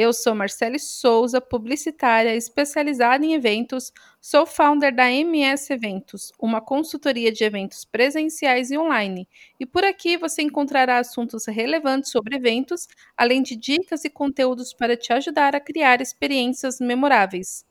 Eu sou Marcele Souza, publicitária especializada em eventos, sou founder da MS Eventos, uma consultoria de eventos presenciais e online. E por aqui você encontrará assuntos relevantes sobre eventos, além de dicas e conteúdos para te ajudar a criar experiências memoráveis.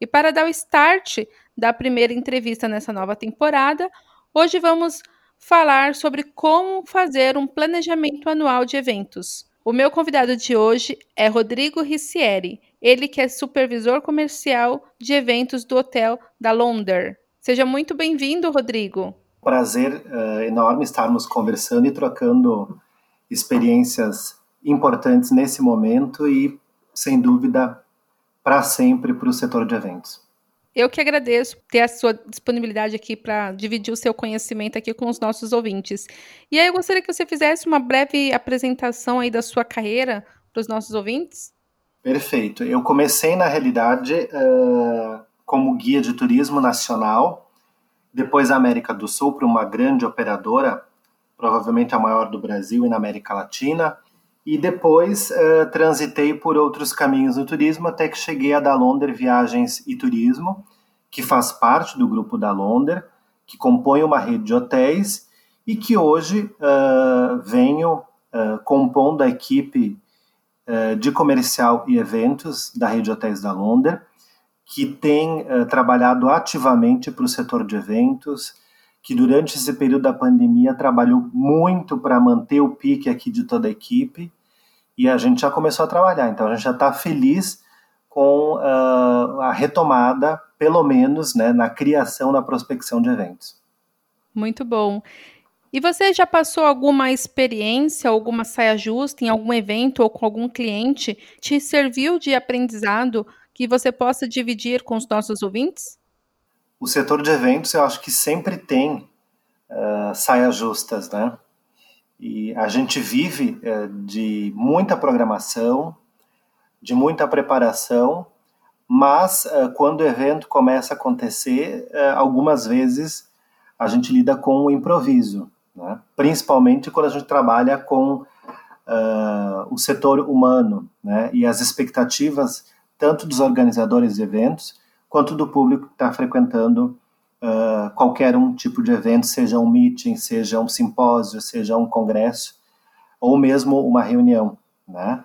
E para dar o start da primeira entrevista nessa nova temporada, hoje vamos falar sobre como fazer um planejamento anual de eventos. O meu convidado de hoje é Rodrigo Ricieri, ele que é supervisor comercial de eventos do Hotel da Londres. Seja muito bem-vindo, Rodrigo. Prazer uh, enorme estarmos conversando e trocando experiências importantes nesse momento e, sem dúvida, para sempre para o setor de eventos. Eu que agradeço ter a sua disponibilidade aqui para dividir o seu conhecimento aqui com os nossos ouvintes. E aí eu gostaria que você fizesse uma breve apresentação aí da sua carreira para os nossos ouvintes. Perfeito. Eu comecei, na realidade, uh, como guia de turismo nacional, depois da América do Sul para uma grande operadora, provavelmente a maior do Brasil e na América Latina, e depois uh, transitei por outros caminhos no turismo até que cheguei a Dalonder Viagens e Turismo, que faz parte do grupo Dalonder, que compõe uma rede de hotéis e que hoje uh, venho uh, compondo a equipe de comercial e eventos da rede de hotéis Dalonder, que tem trabalhado ativamente para o setor de eventos, que durante esse período da pandemia trabalhou muito para manter o pique aqui de toda a equipe e a gente já começou a trabalhar. Então a gente já está feliz com uh, a retomada, pelo menos, né, na criação, na prospecção de eventos. Muito bom. E você já passou alguma experiência, alguma saia justa em algum evento ou com algum cliente? Te serviu de aprendizado que você possa dividir com os nossos ouvintes? O setor de eventos, eu acho que sempre tem uh, saias justas, né? E a gente vive é, de muita programação, de muita preparação, mas é, quando o evento começa a acontecer, é, algumas vezes a gente lida com o improviso, né? principalmente quando a gente trabalha com uh, o setor humano né? e as expectativas tanto dos organizadores de eventos quanto do público que está frequentando uh, qualquer um tipo de evento, seja um meeting, seja um simpósio, seja um congresso, ou mesmo uma reunião, né?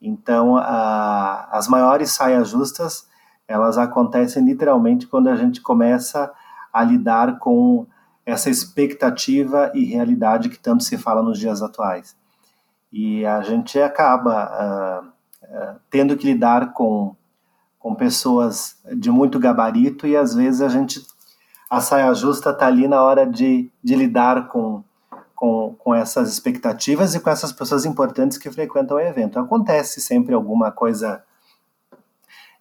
Então, as maiores saias justas, elas acontecem literalmente quando a gente começa a lidar com essa expectativa e realidade que tanto se fala nos dias atuais. E a gente acaba uh, uh, tendo que lidar com, com pessoas de muito gabarito e às vezes a gente a saia justa está ali na hora de, de lidar com, com, com essas expectativas e com essas pessoas importantes que frequentam o evento. Acontece sempre alguma coisa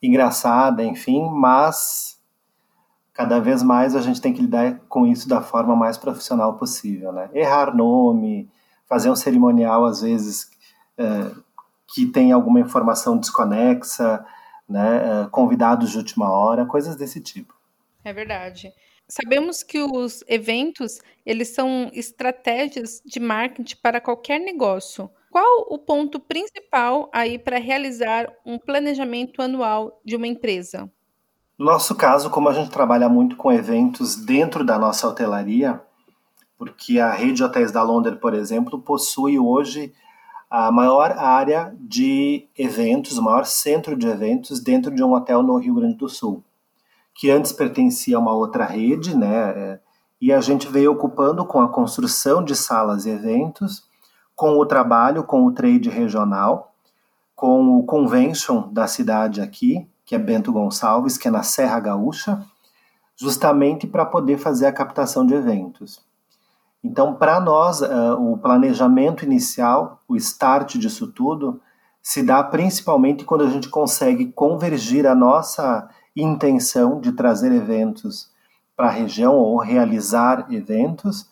engraçada, enfim, mas cada vez mais a gente tem que lidar com isso da forma mais profissional possível, né? Errar nome, fazer um cerimonial às vezes é, que tem alguma informação desconexa, né? É, convidados de última hora, coisas desse tipo. É verdade. Sabemos que os eventos, eles são estratégias de marketing para qualquer negócio. Qual o ponto principal aí para realizar um planejamento anual de uma empresa? No nosso caso, como a gente trabalha muito com eventos dentro da nossa hotelaria, porque a rede de hotéis da Londres, por exemplo, possui hoje a maior área de eventos, o maior centro de eventos dentro de um hotel no Rio Grande do Sul que antes pertencia a uma outra rede, né? É, e a gente veio ocupando com a construção de salas e eventos, com o trabalho com o trade regional, com o convention da cidade aqui, que é Bento Gonçalves, que é na Serra Gaúcha, justamente para poder fazer a captação de eventos. Então, para nós, uh, o planejamento inicial, o start disso tudo, se dá principalmente quando a gente consegue convergir a nossa intenção de trazer eventos para a região ou realizar eventos,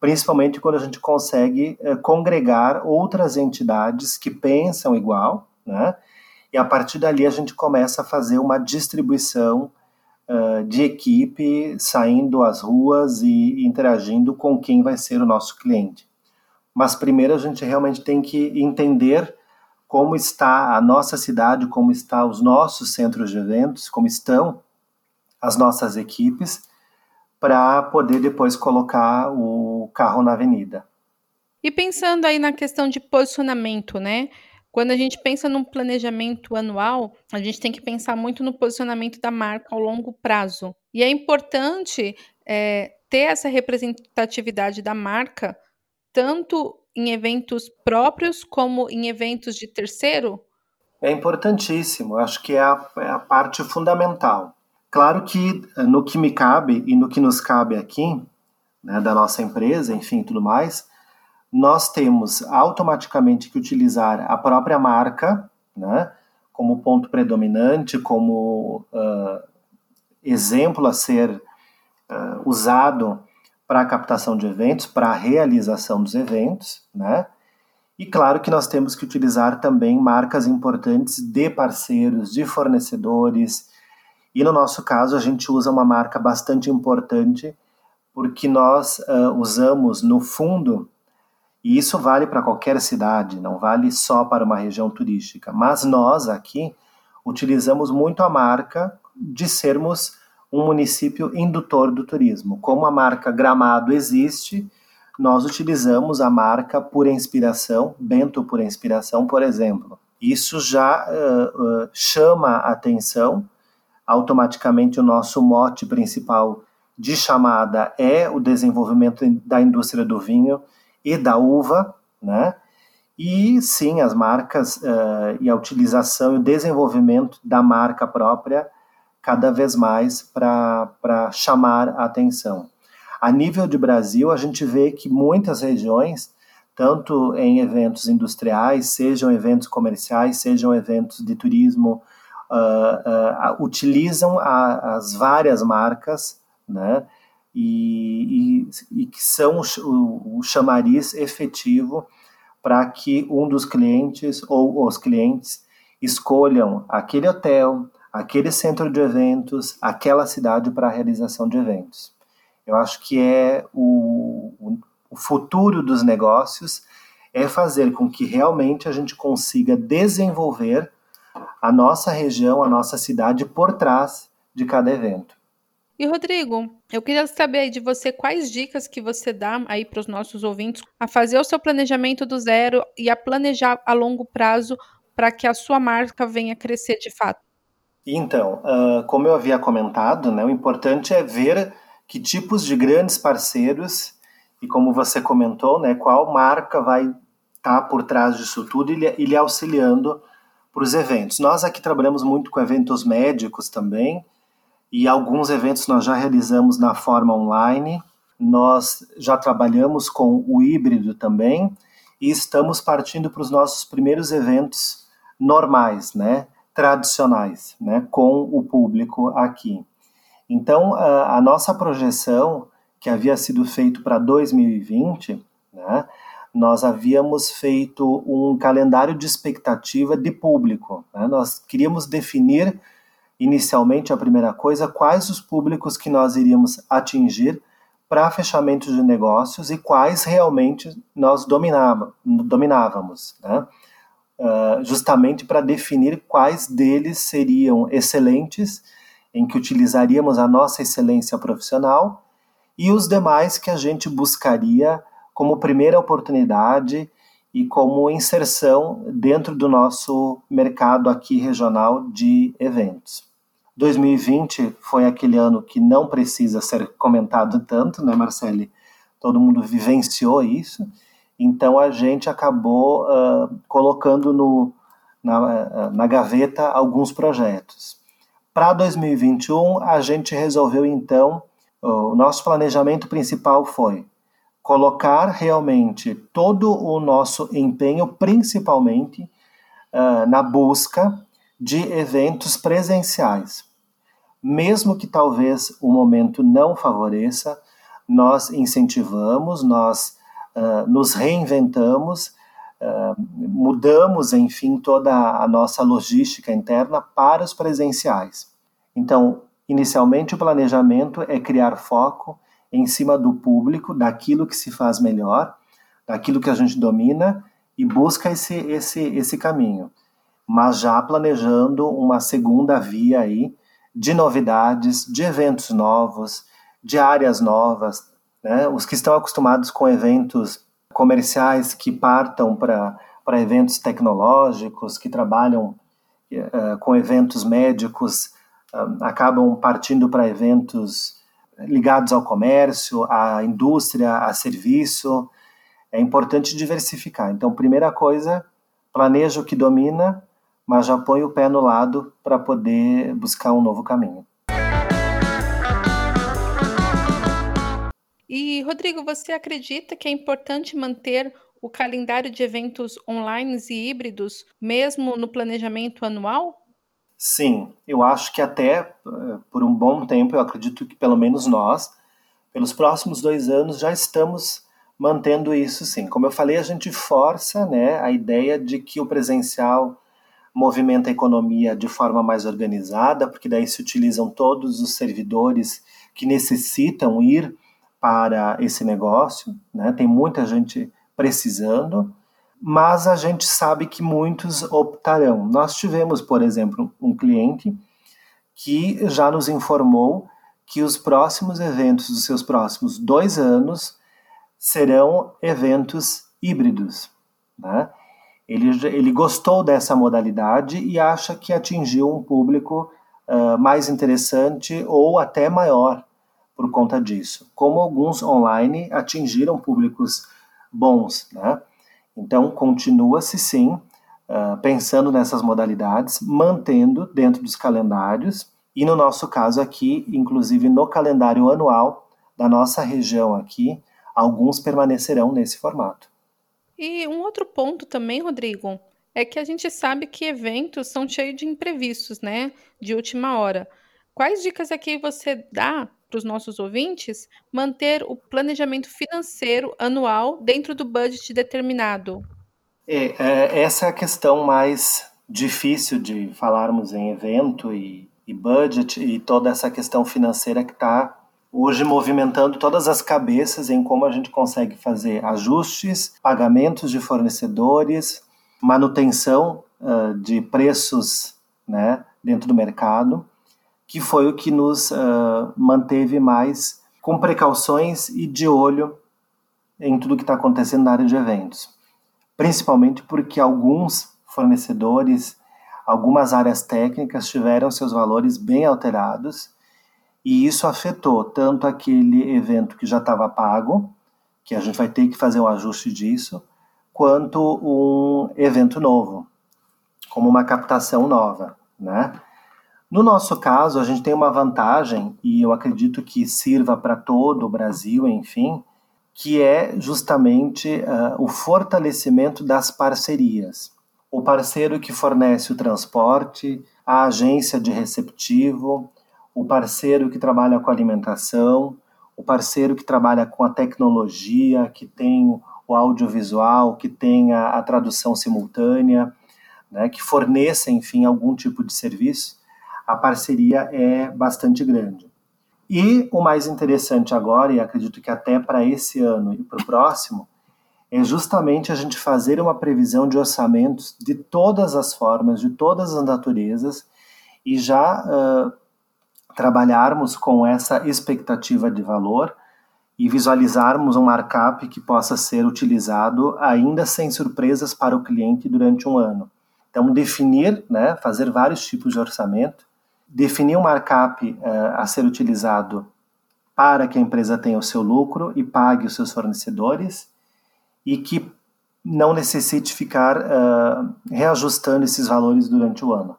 principalmente quando a gente consegue eh, congregar outras entidades que pensam igual, né? E a partir dali a gente começa a fazer uma distribuição uh, de equipe, saindo às ruas e interagindo com quem vai ser o nosso cliente. Mas primeiro a gente realmente tem que entender como está a nossa cidade, como estão os nossos centros de eventos, como estão as nossas equipes, para poder depois colocar o carro na avenida. E pensando aí na questão de posicionamento, né? Quando a gente pensa num planejamento anual, a gente tem que pensar muito no posicionamento da marca ao longo prazo. E é importante é, ter essa representatividade da marca, tanto em eventos próprios como em eventos de terceiro? É importantíssimo, acho que é a, é a parte fundamental. Claro que eh, no que me cabe e no que nos cabe aqui, né, da nossa empresa, enfim, tudo mais, nós temos automaticamente que utilizar a própria marca, né, como ponto predominante, como uh, exemplo a ser uh, usado para a captação de eventos, para a realização dos eventos, né? E claro que nós temos que utilizar também marcas importantes de parceiros, de fornecedores. E no nosso caso, a gente usa uma marca bastante importante, porque nós uh, usamos no fundo, e isso vale para qualquer cidade, não vale só para uma região turística, mas nós aqui utilizamos muito a marca de sermos um município indutor do turismo. Como a marca Gramado existe, nós utilizamos a marca por inspiração, Bento por inspiração, por exemplo. Isso já uh, uh, chama a atenção. Automaticamente, o nosso mote principal de chamada é o desenvolvimento da indústria do vinho e da uva, né? E sim, as marcas uh, e a utilização e o desenvolvimento da marca própria cada vez mais para chamar a atenção. A nível de Brasil, a gente vê que muitas regiões, tanto em eventos industriais, sejam eventos comerciais, sejam eventos de turismo, uh, uh, utilizam a, as várias marcas, né? E, e, e que são o, o chamariz efetivo para que um dos clientes ou os clientes escolham aquele hotel, aquele centro de eventos, aquela cidade para a realização de eventos. Eu acho que é o, o futuro dos negócios é fazer com que realmente a gente consiga desenvolver a nossa região, a nossa cidade por trás de cada evento. E Rodrigo, eu queria saber aí de você quais dicas que você dá aí para os nossos ouvintes a fazer o seu planejamento do zero e a planejar a longo prazo para que a sua marca venha crescer de fato. Então, uh, como eu havia comentado, né, o importante é ver que tipos de grandes parceiros e como você comentou, né, qual marca vai estar tá por trás disso tudo e lhe, e lhe auxiliando para os eventos. Nós aqui trabalhamos muito com eventos médicos também e alguns eventos nós já realizamos na forma online. Nós já trabalhamos com o híbrido também e estamos partindo para os nossos primeiros eventos normais, né? Tradicionais, né, com o público aqui. Então, a, a nossa projeção, que havia sido feito para 2020, né, nós havíamos feito um calendário de expectativa de público. Né? Nós queríamos definir, inicialmente, a primeira coisa, quais os públicos que nós iríamos atingir para fechamento de negócios e quais realmente nós dominava, dominávamos. Né? Uh, justamente para definir quais deles seriam excelentes, em que utilizaríamos a nossa excelência profissional, e os demais que a gente buscaria como primeira oportunidade e como inserção dentro do nosso mercado aqui regional de eventos. 2020 foi aquele ano que não precisa ser comentado tanto, né, Marcele? Todo mundo vivenciou isso. Então a gente acabou uh, colocando no, na, na gaveta alguns projetos. Para 2021, a gente resolveu então, o nosso planejamento principal foi colocar realmente todo o nosso empenho, principalmente uh, na busca de eventos presenciais. mesmo que talvez o momento não favoreça, nós incentivamos, nós uh, nos reinventamos, uh, mudamos, enfim, toda a nossa logística interna para os presenciais. Então, inicialmente, o planejamento é criar foco em cima do público, daquilo que se faz melhor, daquilo que a gente domina e busca esse, esse, esse caminho. Mas já planejando uma segunda via aí de novidades, de eventos novos, de áreas novas. Né? Os que estão acostumados com eventos comerciais que partam para eventos tecnológicos, que trabalham uh, com eventos médicos, uh, acabam partindo para eventos ligados ao comércio, à indústria, a serviço. É importante diversificar. Então, primeira coisa, planeja o que domina, mas já põe o pé no lado para poder buscar um novo caminho. Rodrigo, você acredita que é importante manter o calendário de eventos online e híbridos, mesmo no planejamento anual? Sim, eu acho que até eh, por um bom tempo, eu acredito que pelo menos nós, pelos próximos dois anos, já estamos mantendo isso sim. Como eu falei, a gente força né, a ideia de que o presencial movimenta a economia de forma mais organizada, porque daí se utilizam todos os servidores que necessitam ir para esse negócio, né? tem muita gente precisando, mas a gente sabe que muitos optarão. Nós tivemos, por exemplo, um cliente que já nos informou que os próximos eventos dos seus próximos dois anos serão eventos híbridos. Né? Ele, ele gostou dessa modalidade e acha que atingiu um público uh, mais interessante ou até maior por conta disso. Como alguns online atingiram públicos bons. Né? Então, continua-se sim uh, pensando nessas modalidades, mantendo dentro dos calendários, e no nosso caso aqui, inclusive no calendário anual da nossa região aqui, alguns permanecerão nesse formato. E um outro ponto também, Rodrigo, é que a gente sabe que eventos são cheios de imprevistos, né? De última hora. Quais dicas aqui você dá para os nossos ouvintes manter o planejamento financeiro anual dentro do budget determinado? É, é, essa é a questão mais difícil de falarmos em evento e, e budget e toda essa questão financeira que está hoje movimentando todas as cabeças em como a gente consegue fazer ajustes, pagamentos de fornecedores, manutenção uh, de preços né, dentro do mercado que foi o que nos uh, manteve mais com precauções e de olho em tudo que está acontecendo na área de eventos. Principalmente porque alguns fornecedores, algumas áreas técnicas tiveram seus valores bem alterados e isso afetou tanto aquele evento que já estava pago, que a gente vai ter que fazer um ajuste disso, quanto um evento novo, como uma captação nova, né? No nosso caso, a gente tem uma vantagem, e eu acredito que sirva para todo o Brasil, enfim, que é justamente uh, o fortalecimento das parcerias. O parceiro que fornece o transporte, a agência de receptivo, o parceiro que trabalha com alimentação, o parceiro que trabalha com a tecnologia, que tem o audiovisual, que tem a, a tradução simultânea, né, que forneça, enfim, algum tipo de serviço a parceria é bastante grande. E o mais interessante agora, e acredito que até para esse ano e para o próximo, é justamente a gente fazer uma previsão de orçamentos de todas as formas, de todas as naturezas, e já uh, trabalharmos com essa expectativa de valor e visualizarmos um markup que possa ser utilizado ainda sem surpresas para o cliente durante um ano. Então, definir, né, fazer vários tipos de orçamento, definir um markup uh, a ser utilizado para que a empresa tenha o seu lucro e pague os seus fornecedores e que não necessite ficar uh, reajustando esses valores durante o ano.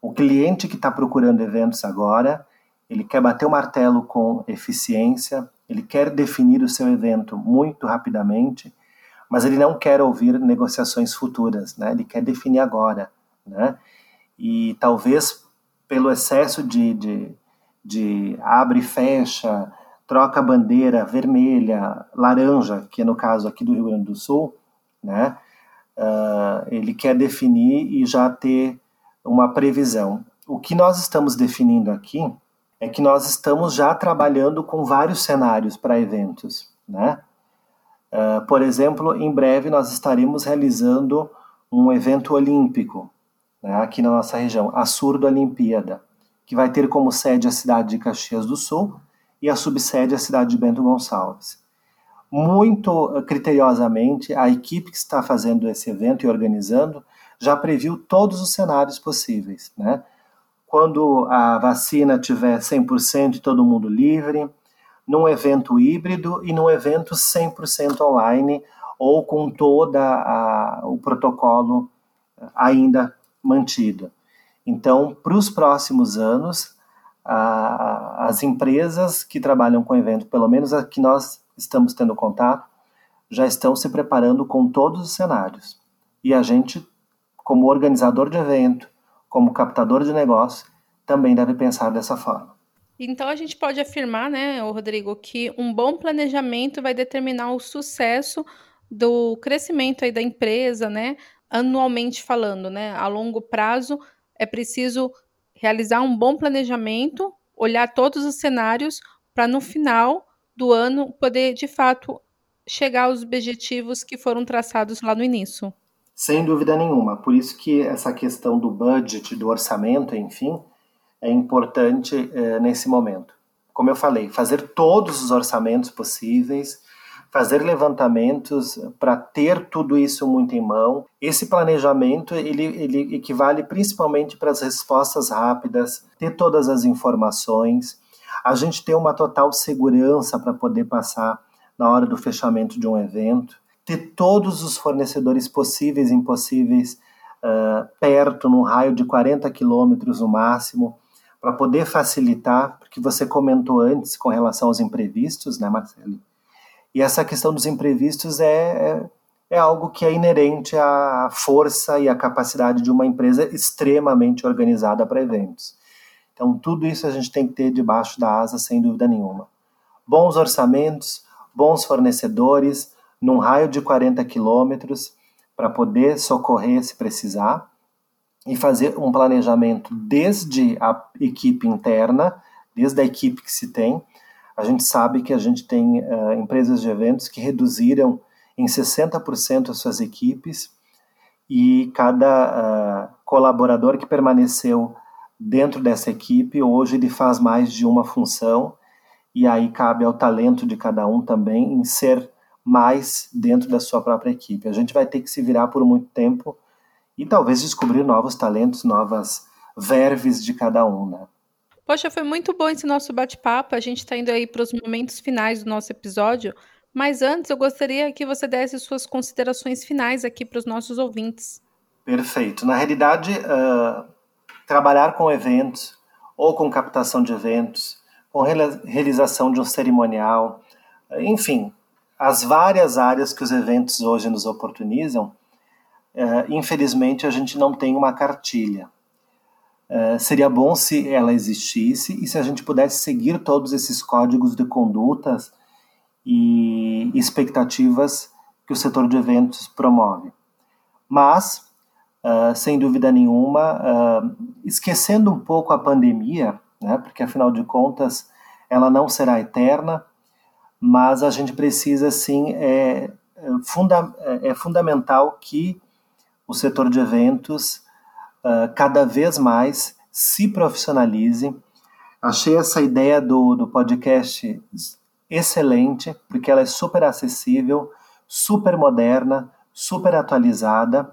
O cliente que está procurando eventos agora, ele quer bater o martelo com eficiência, ele quer definir o seu evento muito rapidamente, mas ele não quer ouvir negociações futuras, né? Ele quer definir agora, né? E talvez pelo excesso de, de, de abre e fecha, troca bandeira vermelha, laranja, que é no caso aqui do Rio Grande do Sul, né? Uh, ele quer definir e já ter uma previsão. O que nós estamos definindo aqui é que nós estamos já trabalhando com vários cenários para eventos, né? Uh, por exemplo, em breve nós estaremos realizando um evento olímpico né, aqui na nossa região, a Surdo Olimpíada, que vai ter como sede a cidade de Caxias do Sul e a subsede a cidade de Bento Gonçalves. Muito criteriosamente, a equipe que está fazendo esse evento e organizando já previu todos os cenários possíveis, né? Quando a vacina tiver 100% e todo mundo livre, num evento híbrido e num evento 100% online ou com todo o protocolo ainda mantido. Então, para os próximos anos, a, as empresas que trabalham com evento, pelo menos a que nós estamos tendo contato, já estão se preparando com todos os cenários. E a gente, como organizador de evento, como captador de negócio, também deve pensar dessa forma. Então a gente pode afirmar, né, Rodrigo, que um bom planejamento vai determinar o sucesso do crescimento aí da empresa, né, anualmente falando, né, a longo prazo é preciso realizar um bom planejamento, olhar todos os cenários para no final do ano poder de fato chegar aos objetivos que foram traçados lá no início. Sem dúvida nenhuma. Por isso que essa questão do budget, do orçamento, enfim, é importante é, nesse momento. Como eu falei, fazer todos os orçamentos possíveis, fazer levantamentos para ter tudo isso muito em mão. Esse planejamento ele, ele equivale principalmente para as respostas rápidas, ter todas as informações, a gente ter uma total segurança para poder passar na hora do fechamento de um evento, ter todos os fornecedores possíveis e impossíveis uh, perto, num raio de 40 quilômetros no máximo, para poder facilitar, porque você comentou antes com relação aos imprevistos, né, Marcelo? E essa questão dos imprevistos é, é, é algo que é inerente à força e à capacidade de uma empresa extremamente organizada para eventos. Então, tudo isso a gente tem que ter debaixo da asa, sem dúvida nenhuma. Bons orçamentos, bons fornecedores, num raio de 40 quilômetros, para poder socorrer se precisar e fazer um planejamento desde a equipe interna, desde a equipe que se tem. A gente sabe que a gente tem uh, empresas de eventos que reduziram em 60% as suas equipes e cada uh, colaborador que permaneceu dentro dessa equipe, hoje ele faz mais de uma função e aí cabe ao talento de cada um também em ser mais dentro da sua própria equipe. A gente vai ter que se virar por muito tempo e talvez descobrir novos talentos, novas verves de cada um, né? Poxa, foi muito bom esse nosso bate-papo. A gente está indo aí para os momentos finais do nosso episódio, mas antes eu gostaria que você desse suas considerações finais aqui para os nossos ouvintes. Perfeito. Na realidade, uh, trabalhar com eventos ou com captação de eventos, com realização de um cerimonial, enfim, as várias áreas que os eventos hoje nos oportunizam, é, infelizmente a gente não tem uma cartilha. É, seria bom se ela existisse e se a gente pudesse seguir todos esses códigos de condutas e expectativas que o setor de eventos promove. Mas, uh, sem dúvida nenhuma, uh, esquecendo um pouco a pandemia, né, porque afinal de contas ela não será eterna, mas a gente precisa sim é, é, funda é, é fundamental que o setor de eventos uh, cada vez mais se profissionalize. Achei essa ideia do, do podcast excelente, porque ela é super acessível, super moderna, super atualizada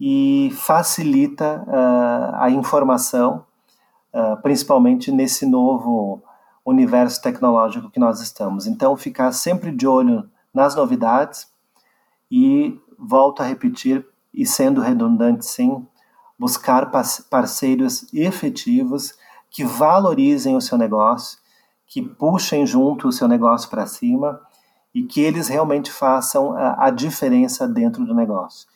e facilita uh, a informação, uh, principalmente nesse novo universo tecnológico que nós estamos. Então, ficar sempre de olho nas novidades e, volto a repetir, e sendo redundante sim, buscar parceiros efetivos que valorizem o seu negócio, que puxem junto o seu negócio para cima e que eles realmente façam a, a diferença dentro do negócio.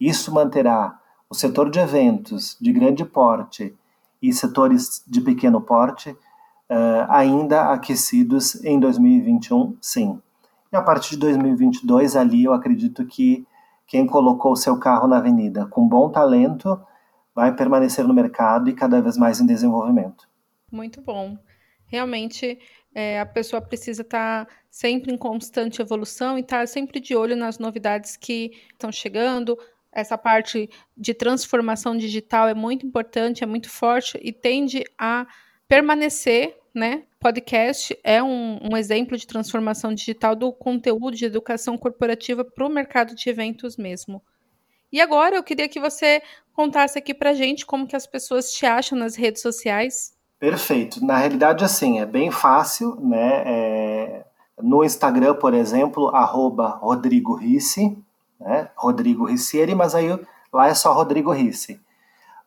Isso manterá o setor de eventos de grande porte e setores de pequeno porte uh, ainda aquecidos em 2021, sim. E a partir de 2022, ali eu acredito que quem colocou o seu carro na avenida com bom talento vai permanecer no mercado e cada vez mais em desenvolvimento. Muito bom. Realmente, é, a pessoa precisa estar tá sempre em constante evolução e estar tá sempre de olho nas novidades que estão chegando. Essa parte de transformação digital é muito importante, é muito forte e tende a permanecer né? Podcast é um, um, exemplo de transformação digital do conteúdo de educação corporativa para o mercado de eventos mesmo. E agora eu queria que você contasse aqui para gente como que as pessoas te acham nas redes sociais. Perfeito. Na realidade, assim, é bem fácil, né? É... No Instagram, por exemplo, arroba Rodrigo Risse, né? Rodrigo Rissieri, mas aí lá é só Rodrigo Risse.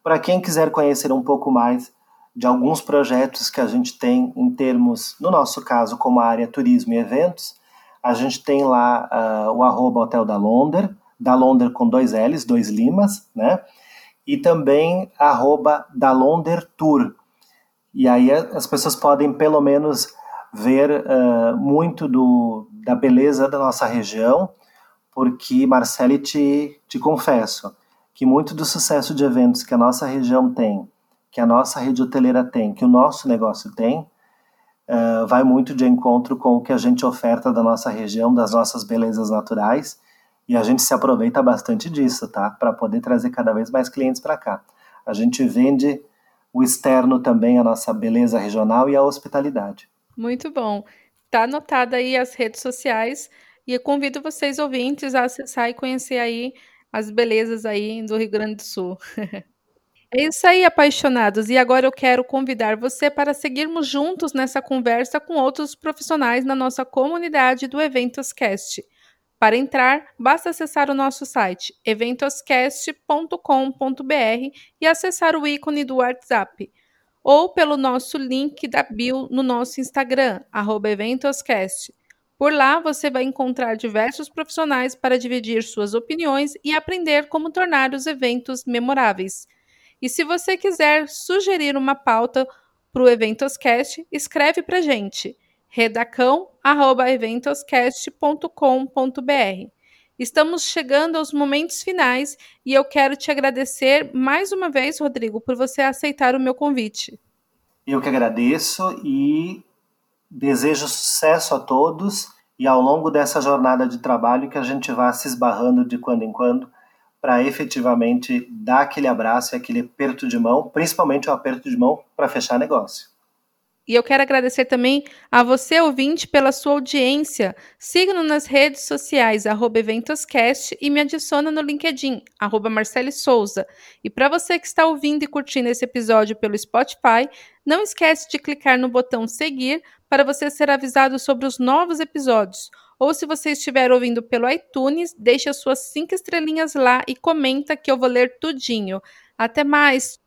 Para quem quiser conhecer um pouco mais de alguns projetos que a gente tem em termos, no nosso caso, como a área turismo e eventos. A gente tem lá uh, o arroba Hotel da Londer, da Londer com dois L's, dois limas, né? E também arroba da Londer Tour. E aí as pessoas podem pelo menos ver uh, muito do, da beleza da nossa região, porque, Marcele, te, te confesso que muito do sucesso de eventos que a nossa região tem que a nossa rede hoteleira tem, que o nosso negócio tem, uh, vai muito de encontro com o que a gente oferta da nossa região, das nossas belezas naturais, e a gente se aproveita bastante disso, tá? Para poder trazer cada vez mais clientes para cá. A gente vende o externo também, a nossa beleza regional e a hospitalidade. Muito bom. Tá anotada aí as redes sociais e convido vocês ouvintes a acessar e conhecer aí as belezas aí do Rio Grande do Sul. É isso aí, apaixonados. E agora eu quero convidar você para seguirmos juntos nessa conversa com outros profissionais na nossa comunidade do Eventoscast. Para entrar, basta acessar o nosso site eventoscast.com.br e acessar o ícone do WhatsApp, ou pelo nosso link da bio no nosso Instagram, Eventoscast. Por lá você vai encontrar diversos profissionais para dividir suas opiniões e aprender como tornar os eventos memoráveis. E se você quiser sugerir uma pauta para o Eventoscast, escreve para gente redacão@eventoscast.com.br. Estamos chegando aos momentos finais e eu quero te agradecer mais uma vez, Rodrigo, por você aceitar o meu convite. Eu que agradeço e desejo sucesso a todos e ao longo dessa jornada de trabalho que a gente vá se esbarrando de quando em quando para efetivamente dar aquele abraço e aquele aperto de mão, principalmente o aperto de mão para fechar negócio. E eu quero agradecer também a você, ouvinte, pela sua audiência. Siga-nos nas redes sociais, Eventoscast, e me adiciona no LinkedIn, arroba Marcele Souza. E para você que está ouvindo e curtindo esse episódio pelo Spotify, não esquece de clicar no botão seguir para você ser avisado sobre os novos episódios. Ou se você estiver ouvindo pelo iTunes, deixe as suas cinco estrelinhas lá e comenta que eu vou ler tudinho. Até mais!